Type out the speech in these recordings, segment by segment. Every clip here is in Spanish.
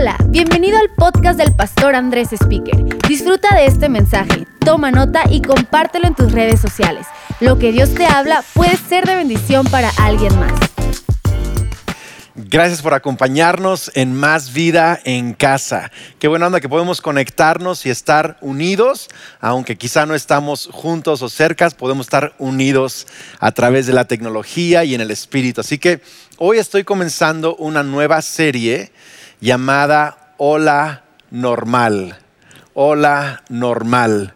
Hola, bienvenido al podcast del pastor Andrés Speaker. Disfruta de este mensaje, toma nota y compártelo en tus redes sociales. Lo que Dios te habla puede ser de bendición para alguien más. Gracias por acompañarnos en Más Vida en Casa. Qué buena onda que podemos conectarnos y estar unidos, aunque quizá no estamos juntos o cercas, podemos estar unidos a través de la tecnología y en el espíritu. Así que hoy estoy comenzando una nueva serie llamada Hola Normal. Hola Normal.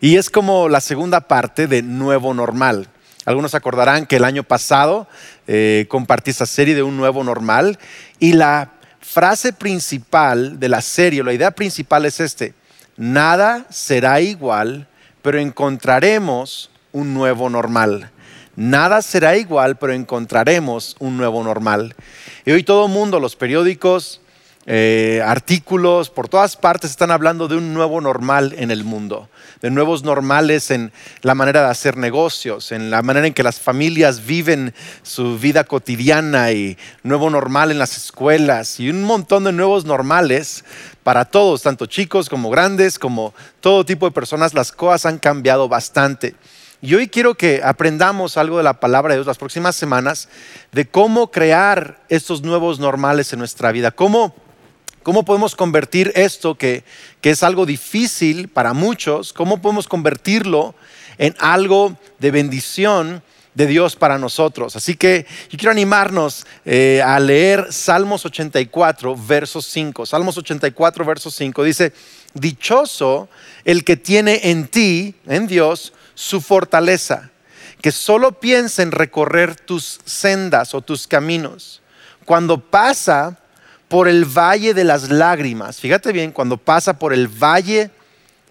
Y es como la segunda parte de Nuevo Normal. Algunos acordarán que el año pasado eh, compartí esa serie de un nuevo normal y la frase principal de la serie, la idea principal es este, nada será igual, pero encontraremos un nuevo normal. Nada será igual, pero encontraremos un nuevo normal. Y hoy todo el mundo, los periódicos, eh, artículos, por todas partes están hablando de un nuevo normal en el mundo, de nuevos normales en la manera de hacer negocios, en la manera en que las familias viven su vida cotidiana y nuevo normal en las escuelas y un montón de nuevos normales para todos, tanto chicos como grandes, como todo tipo de personas, las cosas han cambiado bastante. Y hoy quiero que aprendamos algo de la palabra de Dios las próximas semanas, de cómo crear estos nuevos normales en nuestra vida, cómo ¿Cómo podemos convertir esto que, es algo difícil para muchos, cómo podemos convertirlo en algo de bendición de Dios para nosotros? Así que yo quiero animarnos eh, a leer Salmos 84, verso 5. Salmos 84, verso 5 dice, dichoso el que tiene en ti, en Dios, su fortaleza, que solo piensa en recorrer tus sendas o tus caminos. Cuando pasa por el valle de las lágrimas. Fíjate bien, cuando pasa por el valle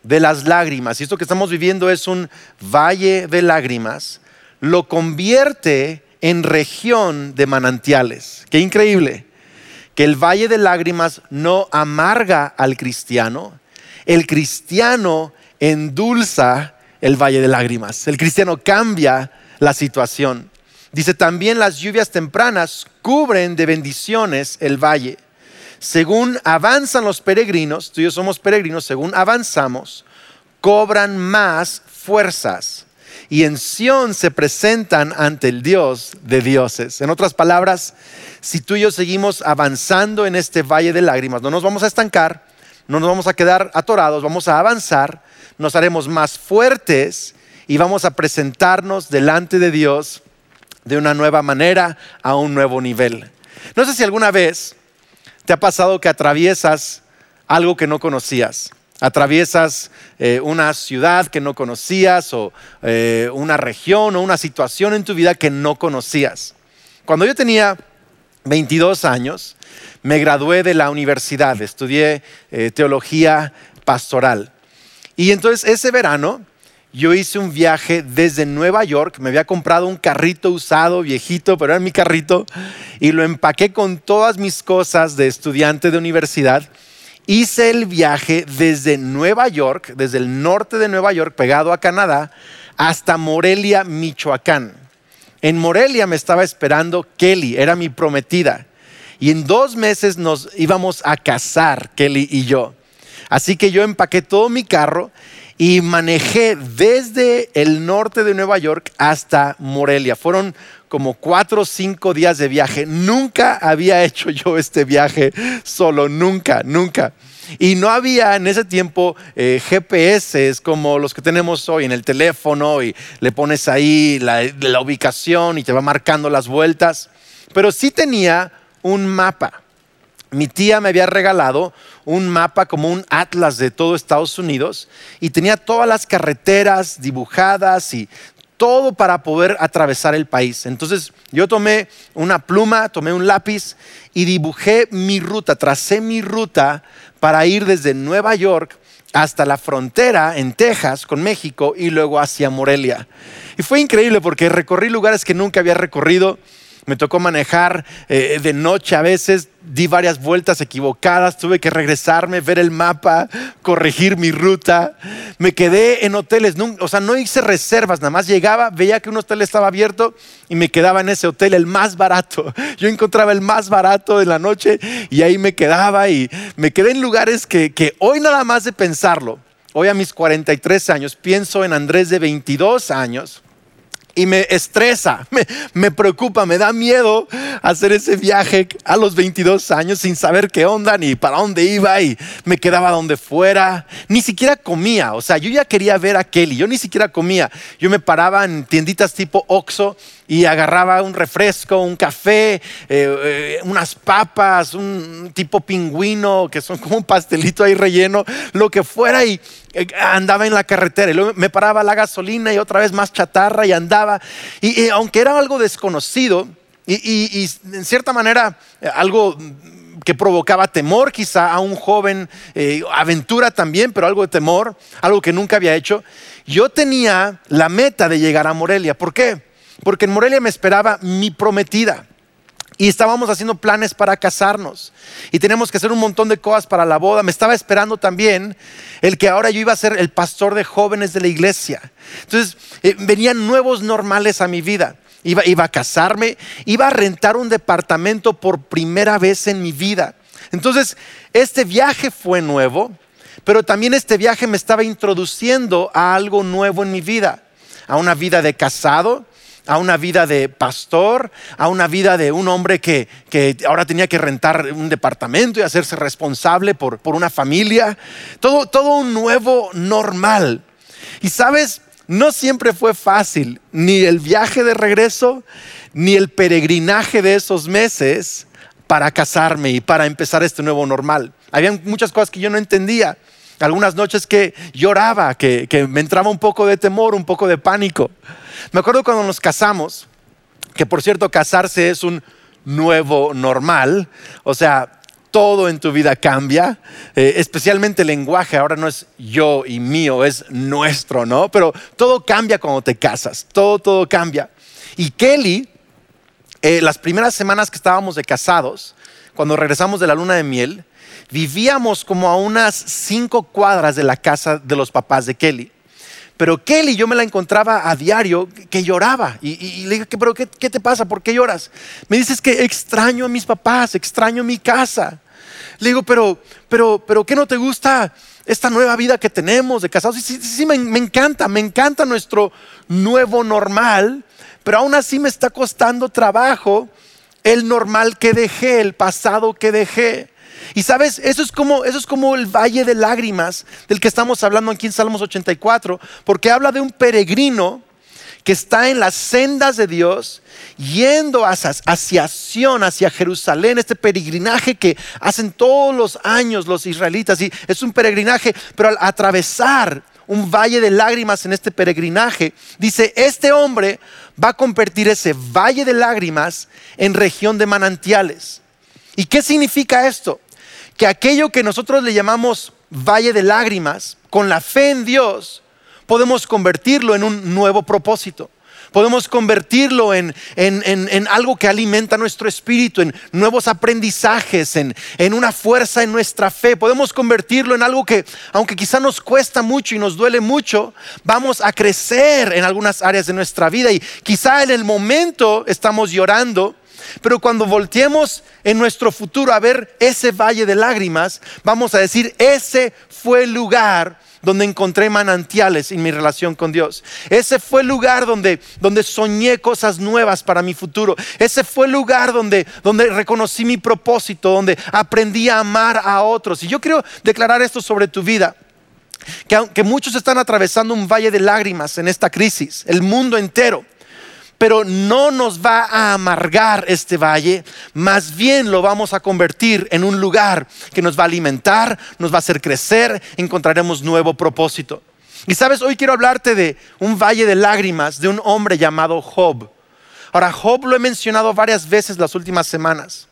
de las lágrimas, y esto que estamos viviendo es un valle de lágrimas, lo convierte en región de manantiales. Qué increíble. Que el valle de lágrimas no amarga al cristiano, el cristiano endulza el valle de lágrimas. El cristiano cambia la situación. Dice, también las lluvias tempranas cubren de bendiciones el valle según avanzan los peregrinos, tú y yo somos peregrinos, según avanzamos, cobran más fuerzas y en Sión se presentan ante el Dios de dioses. En otras palabras, si tú y yo seguimos avanzando en este valle de lágrimas, no nos vamos a estancar, no nos vamos a quedar atorados, vamos a avanzar, nos haremos más fuertes y vamos a presentarnos delante de Dios de una nueva manera, a un nuevo nivel. No sé si alguna vez ¿Te ha pasado que atraviesas algo que no conocías? Atraviesas eh, una ciudad que no conocías o eh, una región o una situación en tu vida que no conocías. Cuando yo tenía 22 años, me gradué de la universidad, estudié eh, teología pastoral. Y entonces ese verano yo hice un viaje desde Nueva York, me había comprado un carrito usado, viejito, pero era mi carrito, y lo empaqué con todas mis cosas de estudiante de universidad. Hice el viaje desde Nueva York, desde el norte de Nueva York, pegado a Canadá, hasta Morelia, Michoacán. En Morelia me estaba esperando Kelly, era mi prometida. Y en dos meses nos íbamos a casar, Kelly y yo. Así que yo empaqué todo mi carro y manejé desde el norte de Nueva York hasta Morelia. Fueron como cuatro o cinco días de viaje. Nunca había hecho yo este viaje solo, nunca, nunca. Y no había en ese tiempo eh, GPS como los que tenemos hoy en el teléfono y le pones ahí la, la ubicación y te va marcando las vueltas. Pero sí tenía un mapa mi tía me había regalado un mapa como un atlas de todo Estados Unidos y tenía todas las carreteras dibujadas y todo para poder atravesar el país. Entonces yo tomé una pluma, tomé un lápiz y dibujé mi ruta, tracé mi ruta para ir desde Nueva York hasta la frontera en Texas con México y luego hacia Morelia. Y fue increíble porque recorrí lugares que nunca había recorrido me tocó manejar eh, de noche a veces di varias vueltas equivocadas, tuve que regresarme, ver el mapa, corregir mi ruta. Me quedé en hoteles, o sea, no hice reservas, nada más llegaba, veía que un hotel estaba abierto y me quedaba en ese hotel, el más barato. Yo encontraba el más barato de la noche y ahí me quedaba y me quedé en lugares que, que hoy nada más de pensarlo, hoy a mis 43 años, pienso en Andrés de 22 años y me estresa, me, preocupa, me da miedo hacer ese viaje a los 22 años sin saber qué onda ni para dónde iba y me quedaba donde fuera. Ni siquiera comía, o sea, yo ya quería ver a Kelly, yo ni siquiera comía. Yo me paraba en tienditas tipo Oxxo y agarraba un refresco, un café, eh, eh, unas papas, un tipo pingüino, que son como un pastelito ahí relleno, lo que fuera, y eh, andaba en la carretera. Y luego me paraba la gasolina y otra vez más chatarra y andaba. Y, aunque era algo desconocido y, en cierta manera algo que provocaba temor quizá a un joven, aventura también, pero algo de temor, algo que nunca había hecho, yo tenía la meta de llegar a Morelia. ¿Por qué? Porque en Morelia me esperaba mi prometida. Y estábamos haciendo planes para casarnos. Y teníamos que hacer un montón de cosas para la boda. Me estaba esperando también el que ahora yo iba a ser el pastor de jóvenes de la iglesia. Entonces eh, venían nuevos normales a mi vida. Iba, iba a casarme, iba a rentar un departamento por primera vez en mi vida. Entonces, este viaje fue nuevo, pero también este viaje me estaba introduciendo a algo nuevo en mi vida, a una vida de casado, a una vida de pastor, a una vida de un hombre que, ahora tenía que rentar un departamento y hacerse responsable por, una familia. Todo, todo un nuevo normal. Y sabes, no siempre fue fácil, ni el viaje de regreso, ni el peregrinaje de esos meses para casarme y para empezar este nuevo normal. Había muchas cosas que yo no entendía. Algunas noches que lloraba, que, que me entraba un poco de temor, un poco de pánico. Me acuerdo cuando nos casamos, que por cierto casarse es un nuevo normal, o sea, todo en tu vida cambia, eh, especialmente el lenguaje, ahora no es yo y mío, es nuestro, ¿no? Pero todo cambia cuando te casas, todo, todo cambia. Y Kelly, eh, las primeras semanas que estábamos de casados, cuando regresamos de la luna de miel, vivíamos como a unas cinco cuadras de la casa de los papás de Kelly. Pero Kelly, yo me la encontraba a diario que lloraba. Y, le dije, ¿pero qué, te pasa? ¿Por qué lloras? Me dices que extraño a mis papás, extraño mi casa. Le digo, pero, pero, pero, ¿qué no te gusta esta nueva vida que tenemos de casados? Sí, sí, sí me, me encanta, me encanta nuestro nuevo normal, pero aún así me está costando trabajo el normal que dejé, el pasado que dejé. Y sabes, eso es como, eso es como el valle de lágrimas del que estamos hablando aquí en Salmos 84, porque habla de un peregrino que está en las sendas de Dios, yendo hacia, hacia Sion, hacia Jerusalén, este peregrinaje que hacen todos los años los israelitas. Y es un peregrinaje, pero al atravesar un valle de lágrimas en este peregrinaje, dice, este hombre va a convertir ese valle de lágrimas en región de manantiales. ¿Y qué significa esto? Que aquello que nosotros le llamamos valle de lágrimas, con la fe en Dios, podemos convertirlo en un nuevo propósito. Podemos convertirlo en, algo que alimenta nuestro espíritu, en nuevos aprendizajes, en, en una fuerza en nuestra fe. Podemos convertirlo en algo que, aunque quizá nos cuesta mucho y nos duele mucho, vamos a crecer en algunas áreas de nuestra vida. Y quizá en el momento estamos llorando, pero cuando volteemos en nuestro futuro a ver ese valle de lágrimas, vamos a decir, ese fue el lugar donde encontré manantiales en mi relación con Dios. Ese fue el lugar donde, donde soñé cosas nuevas para mi futuro. Ese fue el lugar donde, donde reconocí mi propósito, donde aprendí a amar a otros. Y yo quiero declarar esto sobre tu vida. Que aunque muchos están atravesando un valle de lágrimas en esta crisis, el mundo entero, pero no nos va a amargar este valle, más bien lo vamos a convertir en un lugar que nos va a alimentar, nos va a hacer crecer, encontraremos nuevo propósito. Y sabes, hoy quiero hablarte de un valle de lágrimas de un hombre llamado Job. Ahora, Job lo he mencionado varias veces las últimas semanas.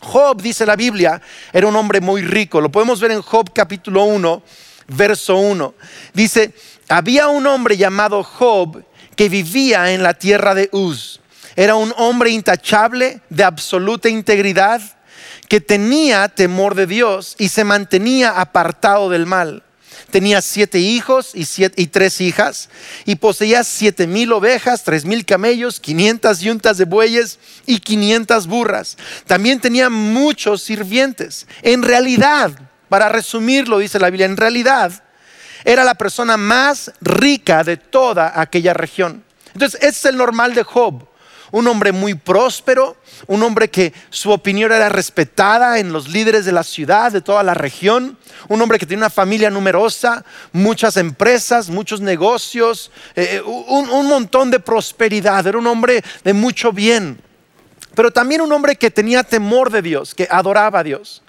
Job, dice la Biblia, era un hombre muy rico. Lo podemos ver en Job capítulo 1, verso 1. Dice, había un hombre llamado Job que vivía en la tierra de Uz. Era un hombre intachable, de absoluta integridad, que tenía temor de Dios y se mantenía apartado del mal. Tenía siete hijos y, y tres hijas, y poseía siete mil ovejas, tres mil camellos, quinientas yuntas de bueyes y quinientas burras. También tenía muchos sirvientes. En realidad, para resumirlo, dice la Biblia, en realidad era la persona más rica de toda aquella región. Entonces, ese es el normal de Job un hombre muy próspero, un hombre que su opinión era respetada en los líderes de la ciudad, de toda la región, un hombre que tenía una familia numerosa, muchas empresas, muchos negocios, eh, un, un montón de prosperidad, era un hombre de mucho bien, pero también un hombre que tenía temor de Dios, que adoraba a Dios.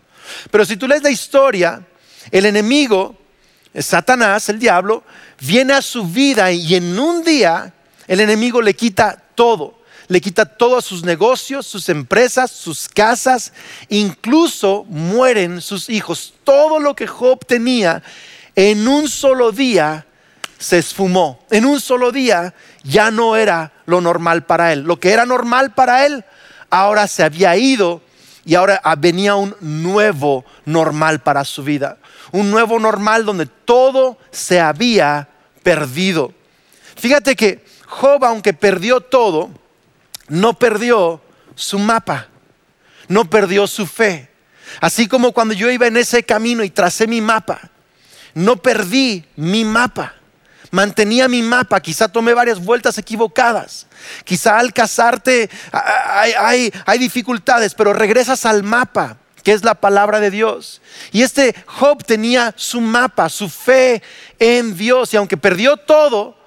Pero si tú lees la historia, el enemigo, Satanás, el diablo, viene a su vida y en un día el enemigo le quita todo le quita todos sus negocios, sus empresas, sus casas, incluso mueren sus hijos. Todo lo que Job tenía en un solo día se esfumó. En un solo día ya no era lo normal para él. Lo que era normal para él ahora se había ido y ahora venía un nuevo normal para su vida. Un nuevo normal donde todo se había perdido. Fíjate que Job, aunque perdió todo, no perdió su mapa, no perdió su fe. Así como cuando yo iba en ese camino y tracé mi mapa, no perdí mi mapa. Mantenía mi mapa, quizá tomé varias vueltas equivocadas, quizá al casarte hay, dificultades, pero regresas al mapa, que es la palabra de Dios. Y este Job tenía su mapa, su fe en Dios, y aunque perdió todo,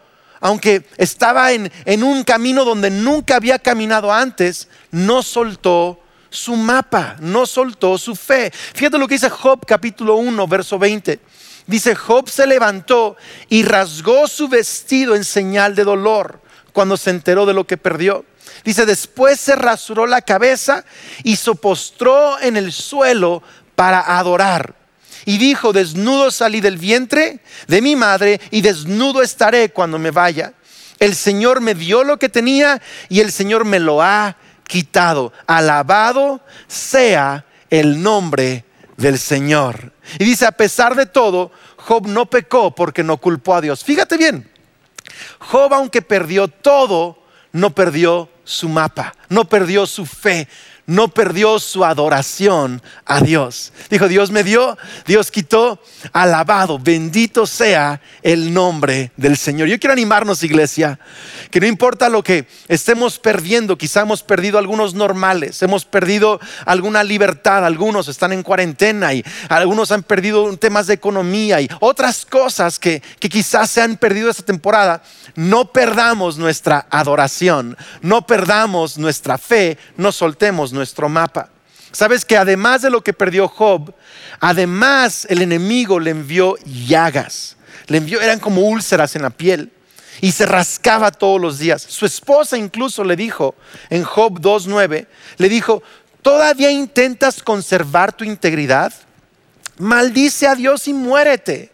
aunque estaba en, un camino donde nunca había caminado antes, no soltó su mapa, no soltó su fe. Fíjate lo que dice Job capítulo 1, verso 20. Dice, Job se levantó y rasgó su vestido en señal de dolor cuando se enteró de lo que perdió. Dice, después se rasuró la cabeza y se postró en el suelo para adorar. Y dijo, desnudo salí del vientre de mi madre y desnudo estaré cuando me vaya. El Señor me dio lo que tenía y el Señor me lo ha quitado. Alabado sea el nombre del Señor. Y dice, a pesar de todo, Job no pecó porque no culpó a Dios. Fíjate bien, Job aunque perdió todo, no perdió su mapa, no perdió su fe, no perdió su adoración a Dios. Dijo, Dios me dio, Dios quitó, alabado, bendito sea el nombre del Señor. Yo quiero animarnos, iglesia, que no importa lo que estemos perdiendo, quizá hemos perdido algunos normales, hemos perdido alguna libertad, algunos están en cuarentena y algunos han perdido temas de economía y otras cosas que, que quizás se han perdido esta temporada. No perdamos nuestra adoración, no perdamos nuestra fe, no soltemos nuestro mapa. Sabes que además de lo que perdió Job, además el enemigo le envió llagas. Le envió, eran como úlceras en la piel y se rascaba todos los días. Su esposa incluso le dijo en Job 2.9, le dijo, ¿todavía intentas conservar tu integridad? Maldice a Dios y muérete.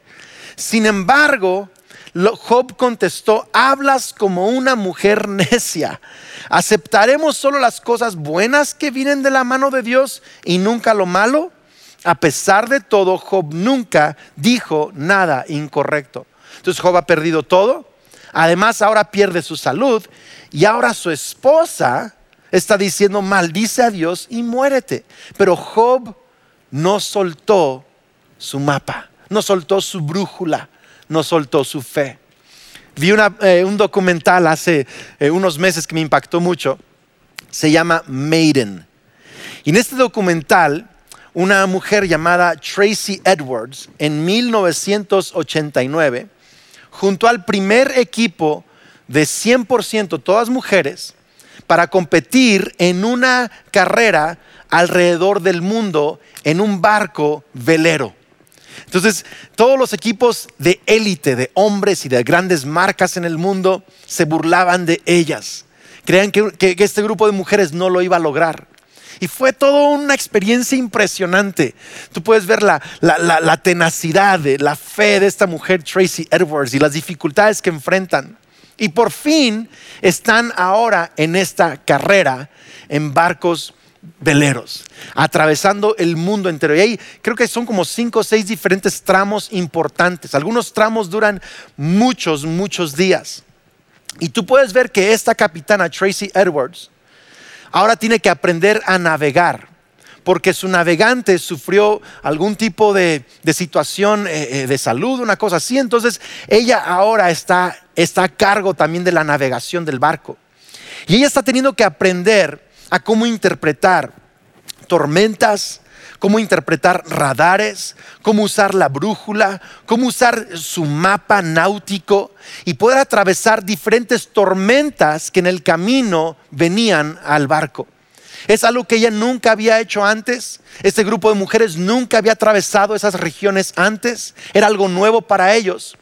Sin embargo, Job contestó, hablas como una mujer necia. ¿Aceptaremos solo las cosas buenas que vienen de la mano de Dios y nunca lo malo? A pesar de todo, Job nunca dijo nada incorrecto. Entonces Job ha perdido todo. Además, ahora pierde su salud. Y ahora su esposa está diciendo, maldice a Dios y muérete. Pero Job no soltó su mapa, no soltó su brújula, no soltó su fe. Vi eh, un documental hace eh, unos meses que me impactó mucho. Se llama Maiden. Y en este documental, una mujer llamada Tracy Edwards, en 1989, junto al primer equipo de 100%, todas mujeres, para competir en una carrera alrededor del mundo en un barco velero. Entonces, todos los equipos de élite, de hombres y de grandes marcas en el mundo, se burlaban de ellas. Creían que, este grupo de mujeres no lo iba a lograr. Y fue toda una experiencia impresionante. Tú puedes ver la, la, tenacidad, la fe de esta mujer, Tracy Edwards, y las dificultades que enfrentan. Y por fin están ahora en esta carrera en barcos veleros, atravesando el mundo entero. Y ahí creo que son como cinco o seis diferentes tramos importantes. Algunos tramos duran muchos, muchos días. Y tú puedes ver que esta capitana, Tracy Edwards, ahora tiene que aprender a navegar porque su navegante sufrió algún tipo de, situación eh, eh, de salud, una cosa así. Entonces ella ahora está, está a cargo también de la navegación del barco. Y ella está teniendo que aprender a cómo interpretar tormentas, cómo interpretar radares, cómo usar la brújula, cómo usar su mapa náutico y poder atravesar diferentes tormentas que en el camino venían al barco. Es algo que ella nunca había hecho antes. Este grupo de mujeres nunca había atravesado esas regiones antes. Era algo nuevo para ellos.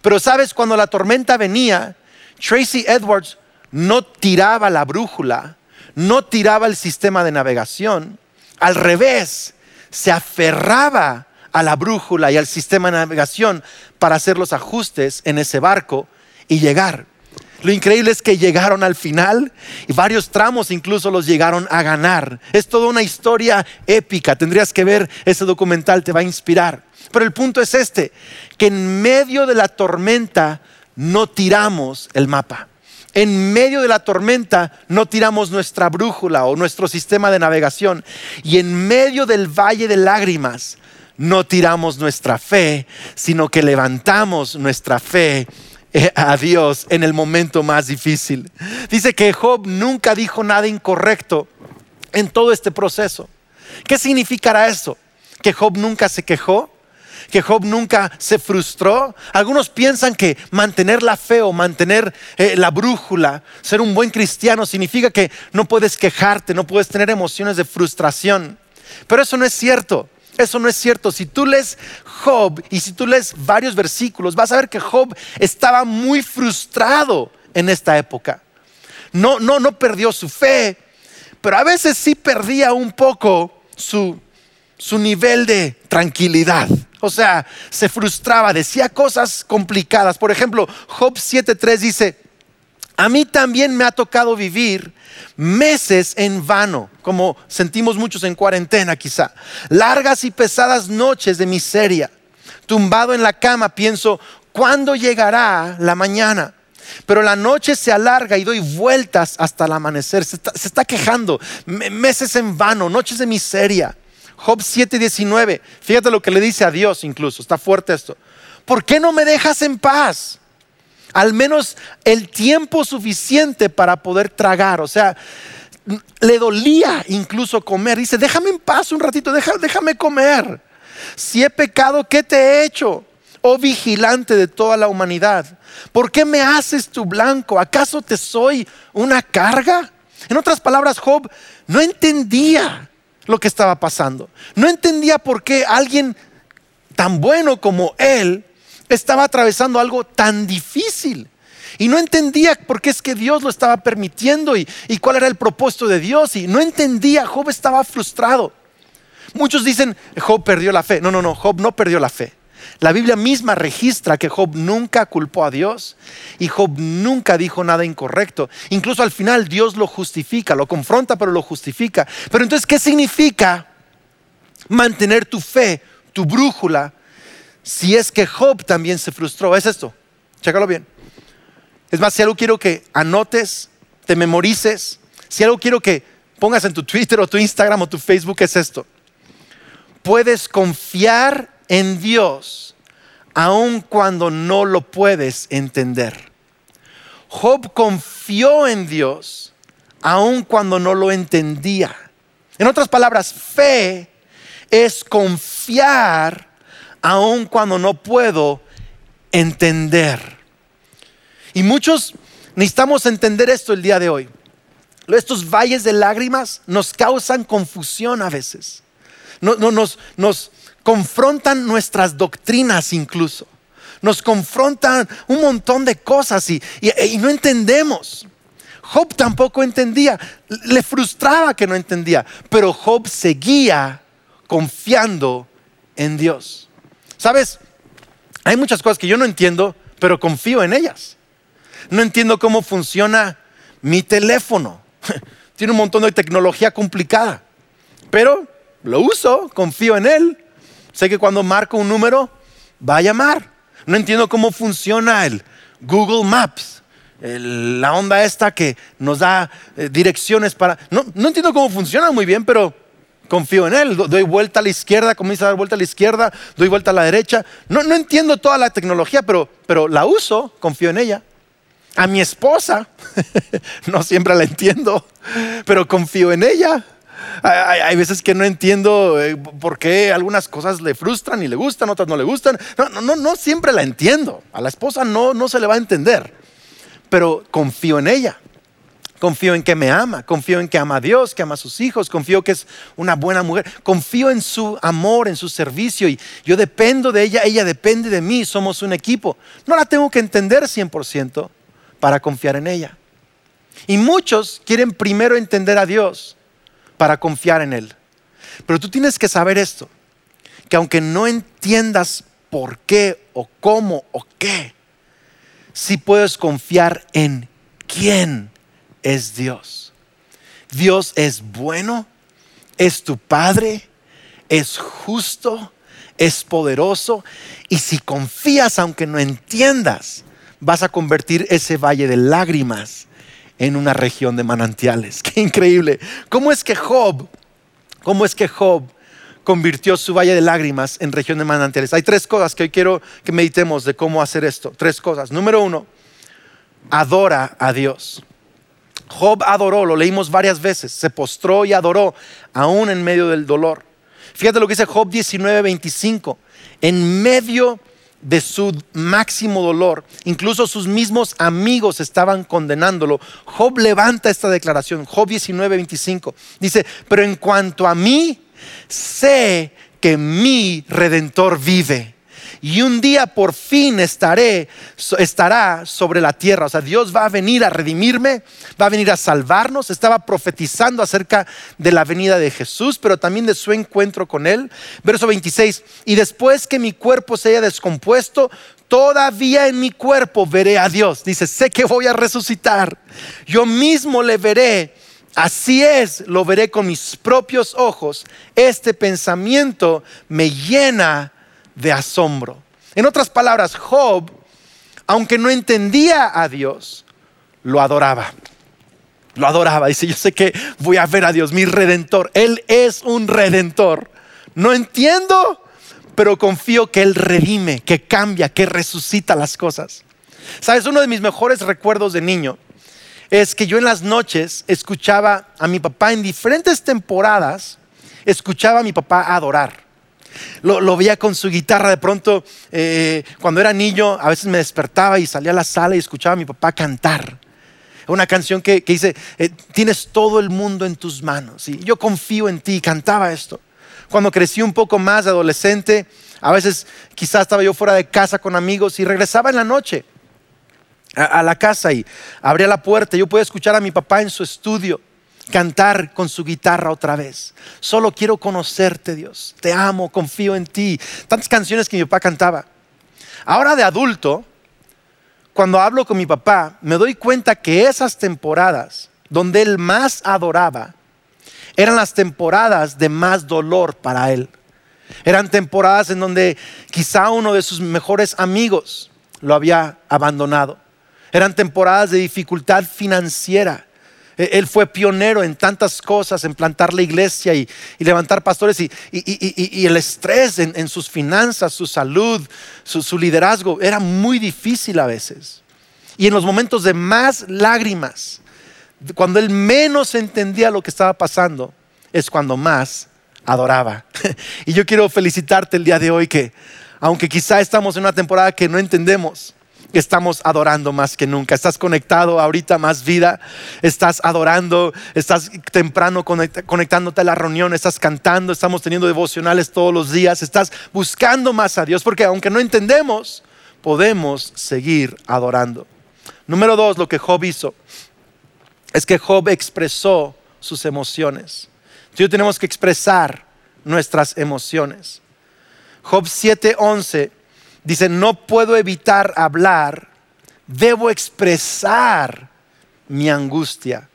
Pero sabes, cuando la tormenta venía, Tracy Edwards no tiraba la brújula, no tiraba el sistema de navegación. Al revés, se aferraba a la brújula y al sistema de navegación para hacer los ajustes en ese barco y llegar. Lo increíble es que llegaron al final y varios tramos incluso los llegaron a ganar. Es toda una historia épica. Tendrías que ver ese documental, te va a inspirar. Pero el punto es este, que en medio de la tormenta no tiramos el mapa. En medio de la tormenta no tiramos nuestra brújula o nuestro sistema de navegación. Y en medio del valle de lágrimas no tiramos nuestra fe, sino que levantamos nuestra fe eh, a Dios en el momento más difícil. Dice que Job nunca dijo nada incorrecto en todo este proceso. ¿Qué significará eso? ¿Que Job nunca se quejó? ¿Que Job nunca se frustró? Algunos piensan que mantener la fe o mantener eh, la brújula, ser un buen cristiano, significa que no puedes quejarte, no puedes tener emociones de frustración. Pero eso no es cierto. Eso no es cierto. Si tú lees Job y si tú lees varios versículos, vas a ver que Job estaba muy frustrado en esta época. No, no, no perdió su fe, pero a veces sí perdía un poco su, su nivel de tranquilidad. O sea, se frustraba, decía cosas complicadas. Por ejemplo, Job 7.3 dice, a mí también me ha tocado vivir meses en vano, como sentimos muchos en cuarentena quizá, largas y pesadas noches de miseria. Tumbado en la cama pienso, ¿cuándo llegará la mañana? Pero la noche se alarga y doy vueltas hasta el amanecer. Se está, quejando, meses en vano, noches de miseria. Job 7:19, fíjate lo que le dice a Dios incluso, está fuerte esto. ¿Por qué no me dejas en paz? al menos el tiempo suficiente para poder tragar. O sea, le dolía incluso comer. Dice, déjame en paz un ratito, déjame comer. Si he pecado, ¿qué te he hecho? Oh vigilante de toda la humanidad, ¿por qué me haces tu blanco? ¿Acaso te soy una carga? En otras palabras, Job no entendía lo que estaba pasando. No entendía por qué alguien tan bueno como él estaba atravesando algo tan difícil. Y no entendía por qué es que Dios lo estaba permitiendo y, cuál era el propósito de Dios. Y no entendía, Job estaba frustrado. Muchos dicen, Job perdió la fe. No, no, no, Job no perdió la fe. La Biblia misma registra que Job nunca culpó a Dios y Job nunca dijo nada incorrecto. Incluso al final Dios lo justifica, lo confronta, pero lo justifica. Pero entonces, ¿qué significa mantener tu fe, tu brújula si es que Job también se frustró. Es esto, chécalo bien. Es más, si algo quiero que anotes, te memorices, si algo quiero que pongas en tu Twitter o tu Instagram o tu Facebook, es esto. Puedes confiar en Dios aun cuando no lo puedes entender. Job confió en Dios aun cuando no lo entendía. En otras palabras, fe es confiar aun cuando no puedo entender. Y muchos necesitamos entender esto el día de hoy. Estos valles de lágrimas nos causan confusión a veces. nos, nos confrontan nuestras doctrinas incluso. Nos confrontan un montón de cosas y, y no entendemos. Job tampoco entendía, le frustraba que no entendía, pero Job seguía confiando en Dios. ¿Sabes? Hay muchas cosas que yo no entiendo, pero confío en ellas. No entiendo cómo funciona mi teléfono. Tiene un montón de tecnología complicada. pero lo uso, confío en Él. Sé que cuando marco un número, va a llamar. No entiendo cómo funciona el Google Maps, la onda esta que nos da eh, direcciones para... No, no entiendo cómo funciona muy bien, pero confío en Él. Doy vuelta a la izquierda, comienzo a dar vuelta a la izquierda, doy vuelta a la derecha. No, no entiendo toda la tecnología, pero, pero la uso, confío en ella. A mi esposa, no siempre la entiendo, pero confío en ella. Hay, veces que no entiendo eh, por qué algunas cosas le frustran y le gustan, otras no le gustan. No, no, no siempre la entiendo. A la esposa no, no se le va a entender, pero confío en ella. Confío en que me ama, confío en que ama a Dios, que ama a sus hijos, confío que es una buena mujer, confío en su amor, en su servicio y yo dependo de ella, ella depende de mí, somos un equipo. No la tengo que entender 100% para confiar en ella. Y muchos quieren primero entender a Dios para confiar en Él. Pero tú tienes que saber esto, que aunque no entiendas por qué o cómo o qué, sí puedes confiar en quién es Dios. Dios es bueno, es tu Padre, es justo, es poderoso. Y si confías, aunque no entiendas, vas a convertir ese valle de lágrimas en una región de manantiales. Qué increíble. ¿Cómo es que Job, cómo es que Job convirtió su valle de lágrimas en región de manantiales? Hay tres cosas que hoy quiero que meditemos de cómo hacer esto. Tres cosas. Número uno, adora a Dios. Job adoró, lo leímos varias veces, se postró y adoró, aún en medio del dolor. Fíjate lo que dice Job 19:25. En medio su máximo dolor, incluso sus mismos amigos estaban condenándolo. Job levanta esta declaración, Job 19:25. Dice, pero en cuanto a mí, sé que mi redentor vive y un día por fin estaré, estará sobre la tierra. O sea, Dios va a venir a redimirme, va a venir a salvarnos. Estaba profetizando acerca de la venida de Jesús, pero también de su encuentro con Él. Verso 26, y después que mi cuerpo se haya descompuesto, todavía en mi cuerpo veré a Dios. Dice, sé que voy a resucitar. Yo mismo le veré. Así es, lo veré con mis propios ojos. Este pensamiento me llena de asombro. En otras palabras, Job, aunque no entendía a Dios, lo adoraba. Lo adoraba. Dice, yo sé que voy a ver a Dios, mi redentor. Él es un redentor. No entiendo, pero confío que Él redime, que cambia, que resucita las cosas. Sabes, uno de mis mejores recuerdos de niño es que yo en las noches escuchaba a mi papá en diferentes temporadas, escuchaba a mi papá adorar. Lo, veía con su guitarra de pronto. Eh, cuando era niño, a veces me despertaba y salía a la sala y escuchaba a mi papá cantar. Una canción que, dice, eh, tienes todo el mundo en tus manos. Y yo confío en ti. Cantaba esto. Cuando crecí un poco más adolescente, a veces quizás estaba yo fuera de casa con amigos y regresaba en la noche a, a la casa y abría la puerta. Yo podía escuchar a mi papá en su estudio cantar con su guitarra otra vez. Solo quiero conocerte, Dios. Te amo, confío en ti. Tantas canciones que mi papá cantaba. Ahora de adulto, cuando hablo con mi papá, me doy cuenta que esas temporadas donde él más adoraba eran las temporadas de más dolor para él. Eran temporadas en donde quizá uno de sus mejores amigos lo había abandonado. Eran temporadas de dificultad financiera él fue pionero en tantas cosas, en plantar la iglesia y, levantar pastores y, el estrés en, sus finanzas, su salud, su, liderazgo era muy difícil a veces. Y en los momentos de más lágrimas, cuando él menos entendía lo que estaba pasando, es cuando más adoraba. y yo quiero felicitarte el día de hoy que, aunque quizá estamos en una temporada que no entendemos, estamos adorando más que nunca. Estás conectado ahorita más vida, estás adorando, estás temprano conectándote a la reunión, estás cantando, estamos teniendo devocionales todos los días, estás buscando más a Dios, porque aunque no entendemos, podemos seguir adorando. Número dos, lo que Job hizo es que Job expresó sus emociones. Tú tenemos que expresar nuestras emociones. Job 7:11 Dice, no puedo evitar hablar, debo expresar mi angustia.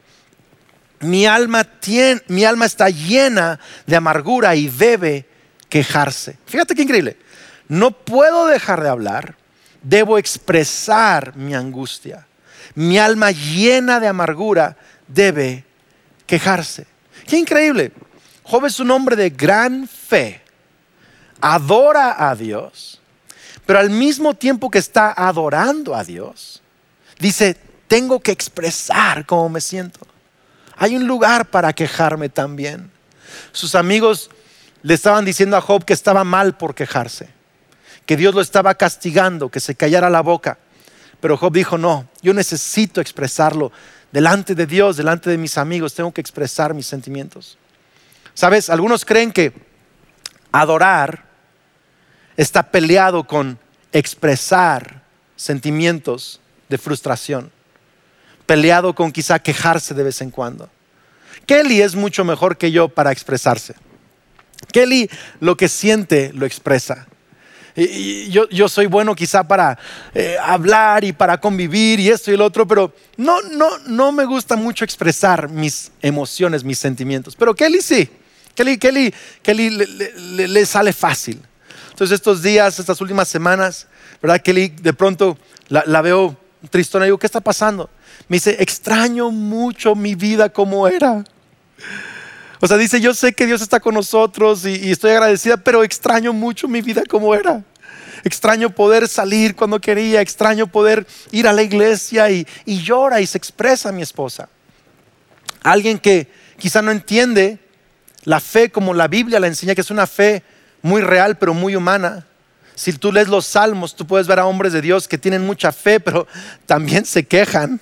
mi alma, tiene, mi alma está llena de amargura y debe quejarse. Fíjate qué increíble. No puedo dejar de hablar, debo expresar mi angustia. Mi alma llena de amargura debe quejarse. Qué increíble. Job es un hombre de gran fe. Adora a Dios, pero al mismo tiempo que está adorando a Dios, dice, tengo que expresar cómo me siento. Hay un lugar para quejarme también. Sus amigos le estaban diciendo a Job que estaba mal por quejarse, que Dios lo estaba castigando, que se callara la boca. Pero Job dijo, no, yo necesito expresarlo delante de Dios, delante de mis amigos, tengo que expresar mis sentimientos. Sabes, algunos creen que adorar está peleado con expresar sentimientos de frustración peleado con quizá quejarse de vez en cuando. Kelly es mucho mejor que yo para expresarse. Kelly lo que siente lo expresa. Yo, yo, soy bueno quizá para eh, hablar y para convivir y esto y el otro, pero no, no, no me gusta mucho expresar mis emociones, mis sentimientos. Pero Kelly sí. Kelly, Kelly, Kelly le sale fácil. Entonces estos días, estas últimas semanas, ¿verdad? Kelly de pronto la, veo tristona y digo, ¿qué está pasando? Me dice, extraño mucho mi vida como era. O sea, dice, yo sé que Dios está con nosotros y, estoy agradecida, pero extraño mucho mi vida como era. Extraño poder salir cuando quería, extraño poder ir a la iglesia y, y llora y se expresa mi esposa. Alguien que quizá no entiende la fe como la Biblia la enseña, que es una fe muy real pero muy humana. Si tú lees los salmos, tú puedes ver a hombres de Dios que tienen mucha fe, pero también se quejan.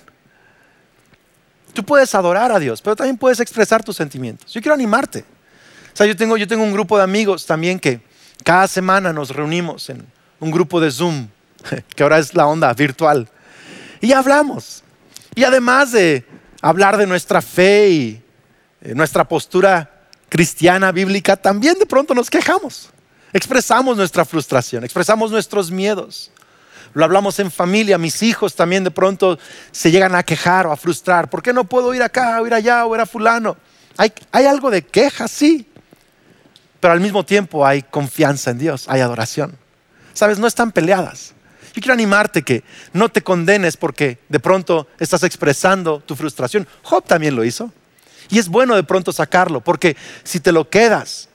Tú puedes adorar a Dios, pero también puedes expresar tus sentimientos. Yo quiero animarte. O sea, yo tengo, yo tengo un grupo de amigos también que cada semana nos reunimos en un grupo de Zoom, que ahora es la onda virtual, y hablamos. Y además de hablar de nuestra fe y eh, nuestra postura cristiana, bíblica, también de pronto nos quejamos. Expresamos nuestra frustración, expresamos nuestros miedos. Lo hablamos en familia, mis hijos también de pronto se llegan a quejar o a frustrar. ¿Por qué no puedo ir acá o ir allá o ir a fulano? Hay, hay algo de queja, sí, pero al mismo tiempo hay confianza en Dios, hay adoración. Sabes, no están peleadas. Yo quiero animarte que no te condenes porque de pronto estás expresando tu frustración. Job también lo hizo. Y es bueno de pronto sacarlo, porque si te lo quedas,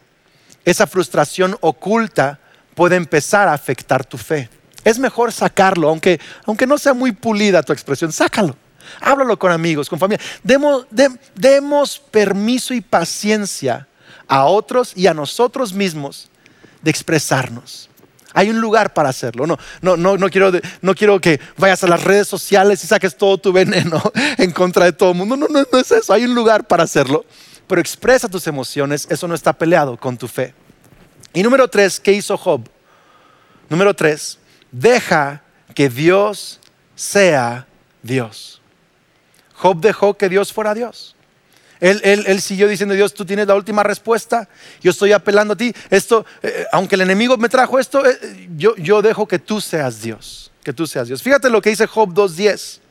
esa frustración oculta puede empezar a afectar tu fe. Es mejor sacarlo, aunque, aunque no sea muy pulida tu expresión, sácalo. Háblalo con amigos, con familia. Demos, demos permiso y paciencia a otros y a nosotros mismos de expresarnos. Hay un lugar para hacerlo. No, no, no, no, quiero, no quiero que vayas a las redes sociales y saques todo tu veneno en contra de todo el mundo. No, no, no es eso. Hay un lugar para hacerlo. Pero expresa tus emociones. Eso no está peleado con tu fe. Y número tres, ¿qué hizo Job? Número tres, deja que Dios sea Dios. Job dejó que Dios fuera Dios. Él, siguió diciendo, Dios, tú tienes la última respuesta, yo estoy apelando a ti. Esto, eh, aunque el enemigo me trajo esto, eh, yo, yo, dejo que tú seas Dios, que tú seas Dios. Fíjate lo que dice Job 2.10.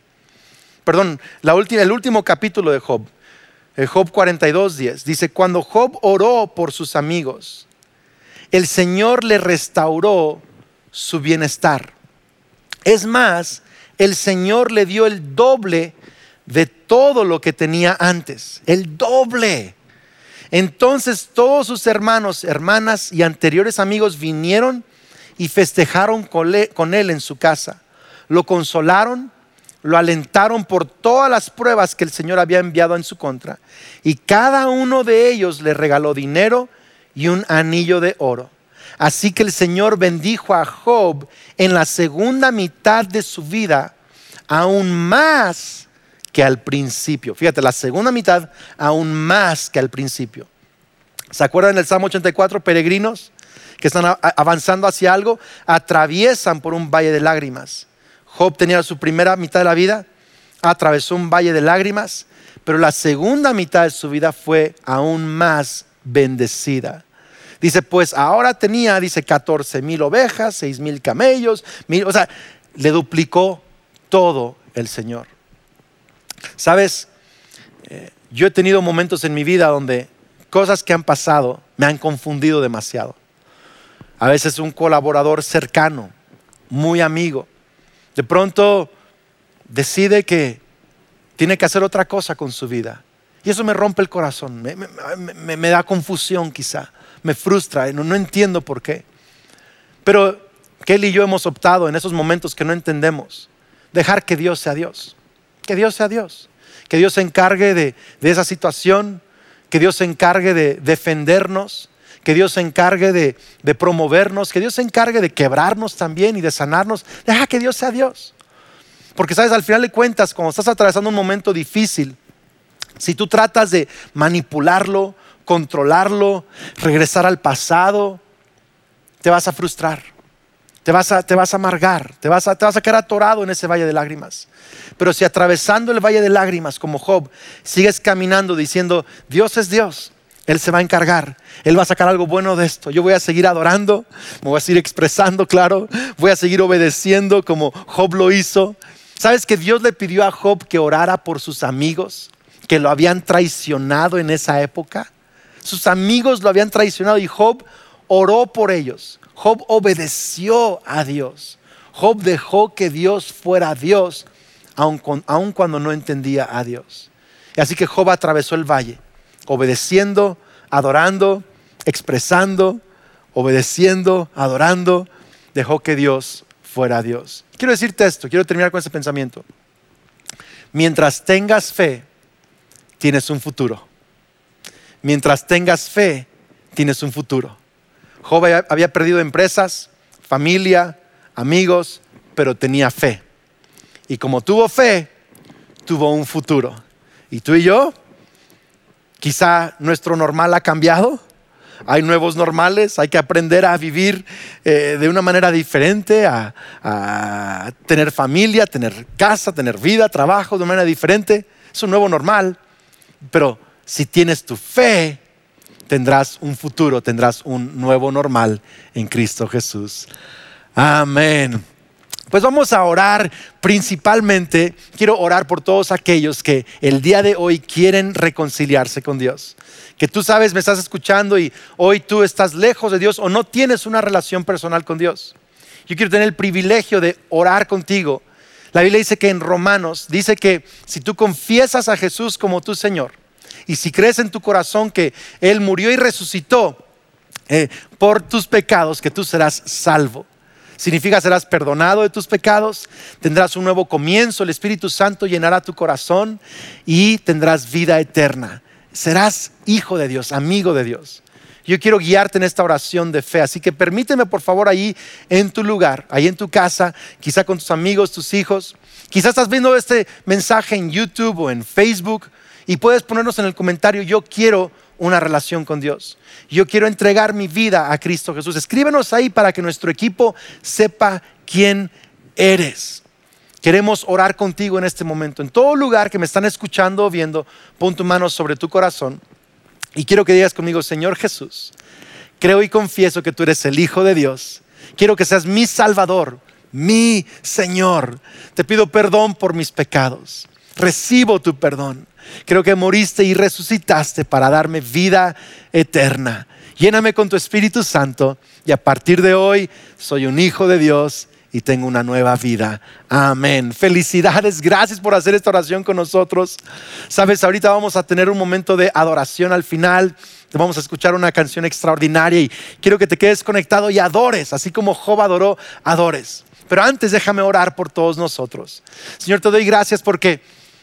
Perdón, la última, el último capítulo de Job, eh, Job 42.10. Dice, cuando Job oró por sus amigos, el Señor le restauró su bienestar. Es más, el Señor le dio el doble de todo lo que tenía antes, el doble. Entonces todos sus hermanos, hermanas y anteriores amigos vinieron y festejaron con él en su casa. Lo consolaron, lo alentaron por todas las pruebas que el Señor había enviado en su contra. Y cada uno de ellos le regaló dinero y un anillo de oro. Así que el Señor bendijo a Job en la segunda mitad de su vida, aún más al principio. Fíjate, la segunda mitad aún más que al principio. ¿Se acuerdan del Salmo 84? Peregrinos que están avanzando hacia algo, atraviesan por un valle de lágrimas. Job tenía su primera mitad de la vida, atravesó un valle de lágrimas, pero la segunda mitad de su vida fue aún más bendecida. Dice, pues ahora tenía, dice, 14 mil ovejas, 6 mil camellos, mil, o sea, le duplicó todo el Señor. ¿Sabes? Eh, yo he tenido momentos en mi vida donde cosas que han pasado me han confundido demasiado. A veces un colaborador cercano, muy amigo, de pronto decide que tiene que hacer otra cosa con su vida. Y eso me rompe el corazón, me, da confusión quizá, me frustra, no, no entiendo por qué. Pero Kelly y yo hemos optado en esos momentos que no entendemos, dejar que Dios sea Dios, que Dios sea Dios, que Dios se encargue de, de esa situación, que Dios se encargue de defendernos, que Dios se encargue de, de, promovernos, que Dios se encargue de quebrarnos también y de sanarnos. Deja que Dios sea Dios. Porque sabes, al final de cuentas, cuando estás atravesando un momento difícil, si tú tratas de manipularlo, controlarlo, regresar al pasado, te vas a frustrar, te vas a, te vas a amargar, te vas a, te vas a quedar atorado en ese valle de lágrimas. Pero si atravesando el valle de lágrimas como Job, sigues caminando diciendo, Dios es Dios, Él se va a encargar, Él va a sacar algo bueno de esto, yo voy a seguir adorando, me voy a seguir expresando, claro, voy a seguir obedeciendo como Job lo hizo. ¿Sabes que Dios le pidió a Job que orara por sus amigos que lo habían traicionado en esa época? Sus amigos lo habían traicionado y Job oró por ellos. Job obedeció a Dios. Job dejó que Dios fuera Dios, aun, cuando no entendía a Dios. Así que Job atravesó el valle, obedeciendo, adorando, expresando, obedeciendo, adorando, dejó que Dios fuera Dios. Quiero decirte esto, quiero terminar con ese pensamiento. Mientras tengas fe, tienes un futuro. Mientras tengas fe, tienes un futuro. Job había perdido empresas, familia, amigos, pero tenía fe. Y como tuvo fe, tuvo un futuro. ¿Y tú y yo? Quizá nuestro normal ha cambiado, hay nuevos normales, hay que aprender a vivir eh, de una manera diferente, a, a, tener familia, tener casa, tener vida, trabajo de una manera diferente. Es un nuevo normal, pero si tienes tu fe, tendrás un futuro, tendrás un nuevo normal en Cristo Jesús. Amén. Pues vamos a orar principalmente, quiero orar por todos aquellos que el día de hoy quieren reconciliarse con Dios. Que tú sabes, me estás escuchando y hoy tú estás lejos de Dios o no tienes una relación personal con Dios. Yo quiero tener el privilegio de orar contigo. La Biblia dice que en Romanos dice que si tú confiesas a Jesús como tu Señor y si crees en tu corazón que Él murió y resucitó eh, por tus pecados, que tú serás salvo. Significa serás perdonado de tus pecados, tendrás un nuevo comienzo, el Espíritu Santo llenará tu corazón y tendrás vida eterna. Serás hijo de Dios, amigo de Dios. Yo quiero guiarte en esta oración de fe, así que permíteme por favor ahí en tu lugar, ahí en tu casa, quizá con tus amigos, tus hijos. Quizá estás viendo este mensaje en YouTube o en Facebook y puedes ponernos en el comentario, yo quiero una relación con Dios. Yo quiero entregar mi vida a Cristo Jesús. Escríbenos ahí para que nuestro equipo sepa quién eres. Queremos orar contigo en este momento. En todo lugar que me están escuchando o viendo, pon tu mano sobre tu corazón y quiero que digas conmigo, Señor Jesús, creo y confieso que tú eres el Hijo de Dios. Quiero que seas mi Salvador, mi Señor. Te pido perdón por mis pecados. Recibo tu perdón. Creo que moriste y resucitaste para darme vida eterna. Lléname con tu Espíritu Santo y a partir de hoy soy un hijo de Dios y tengo una nueva vida. Amén. Felicidades, gracias por hacer esta oración con nosotros. Sabes, ahorita vamos a tener un momento de adoración al final. Te vamos a escuchar una canción extraordinaria y quiero que te quedes conectado y adores, así como Job adoró, adores. Pero antes déjame orar por todos nosotros. Señor, te doy gracias porque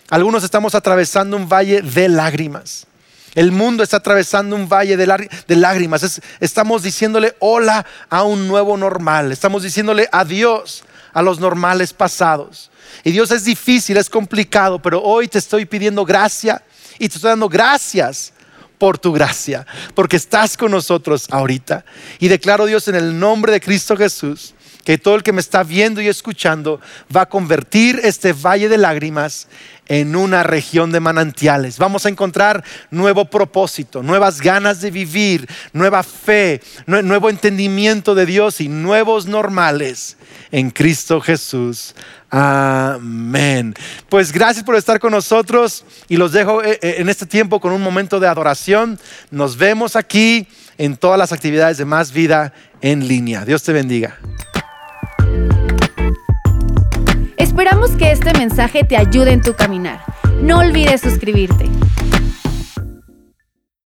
algunos estamos atravesando un valle de lágrimas. El mundo está atravesando un valle de, lágrimas. estamos diciéndole hola a un nuevo normal. Estamos diciéndole adiós a los normales pasados. Y Dios es difícil, es complicado, pero hoy te estoy pidiendo gracia y te estoy dando gracias por tu gracia, porque estás con nosotros ahorita. Y declaro Dios en el nombre de Cristo Jesús que todo el que me está viendo y escuchando va a convertir este valle de lágrimas en una región de manantiales. Vamos a encontrar nuevo propósito, nuevas ganas de vivir, nueva fe, nuevo entendimiento de Dios y nuevos normales en Cristo Jesús. Amén. Pues gracias por estar con nosotros y los dejo eh, eh, en este tiempo con un momento de adoración. Nos vemos aquí en todas las actividades de Más Vida en línea. Dios te bendiga. Esperamos que este mensaje te ayude en tu caminar. No olvides suscribirte.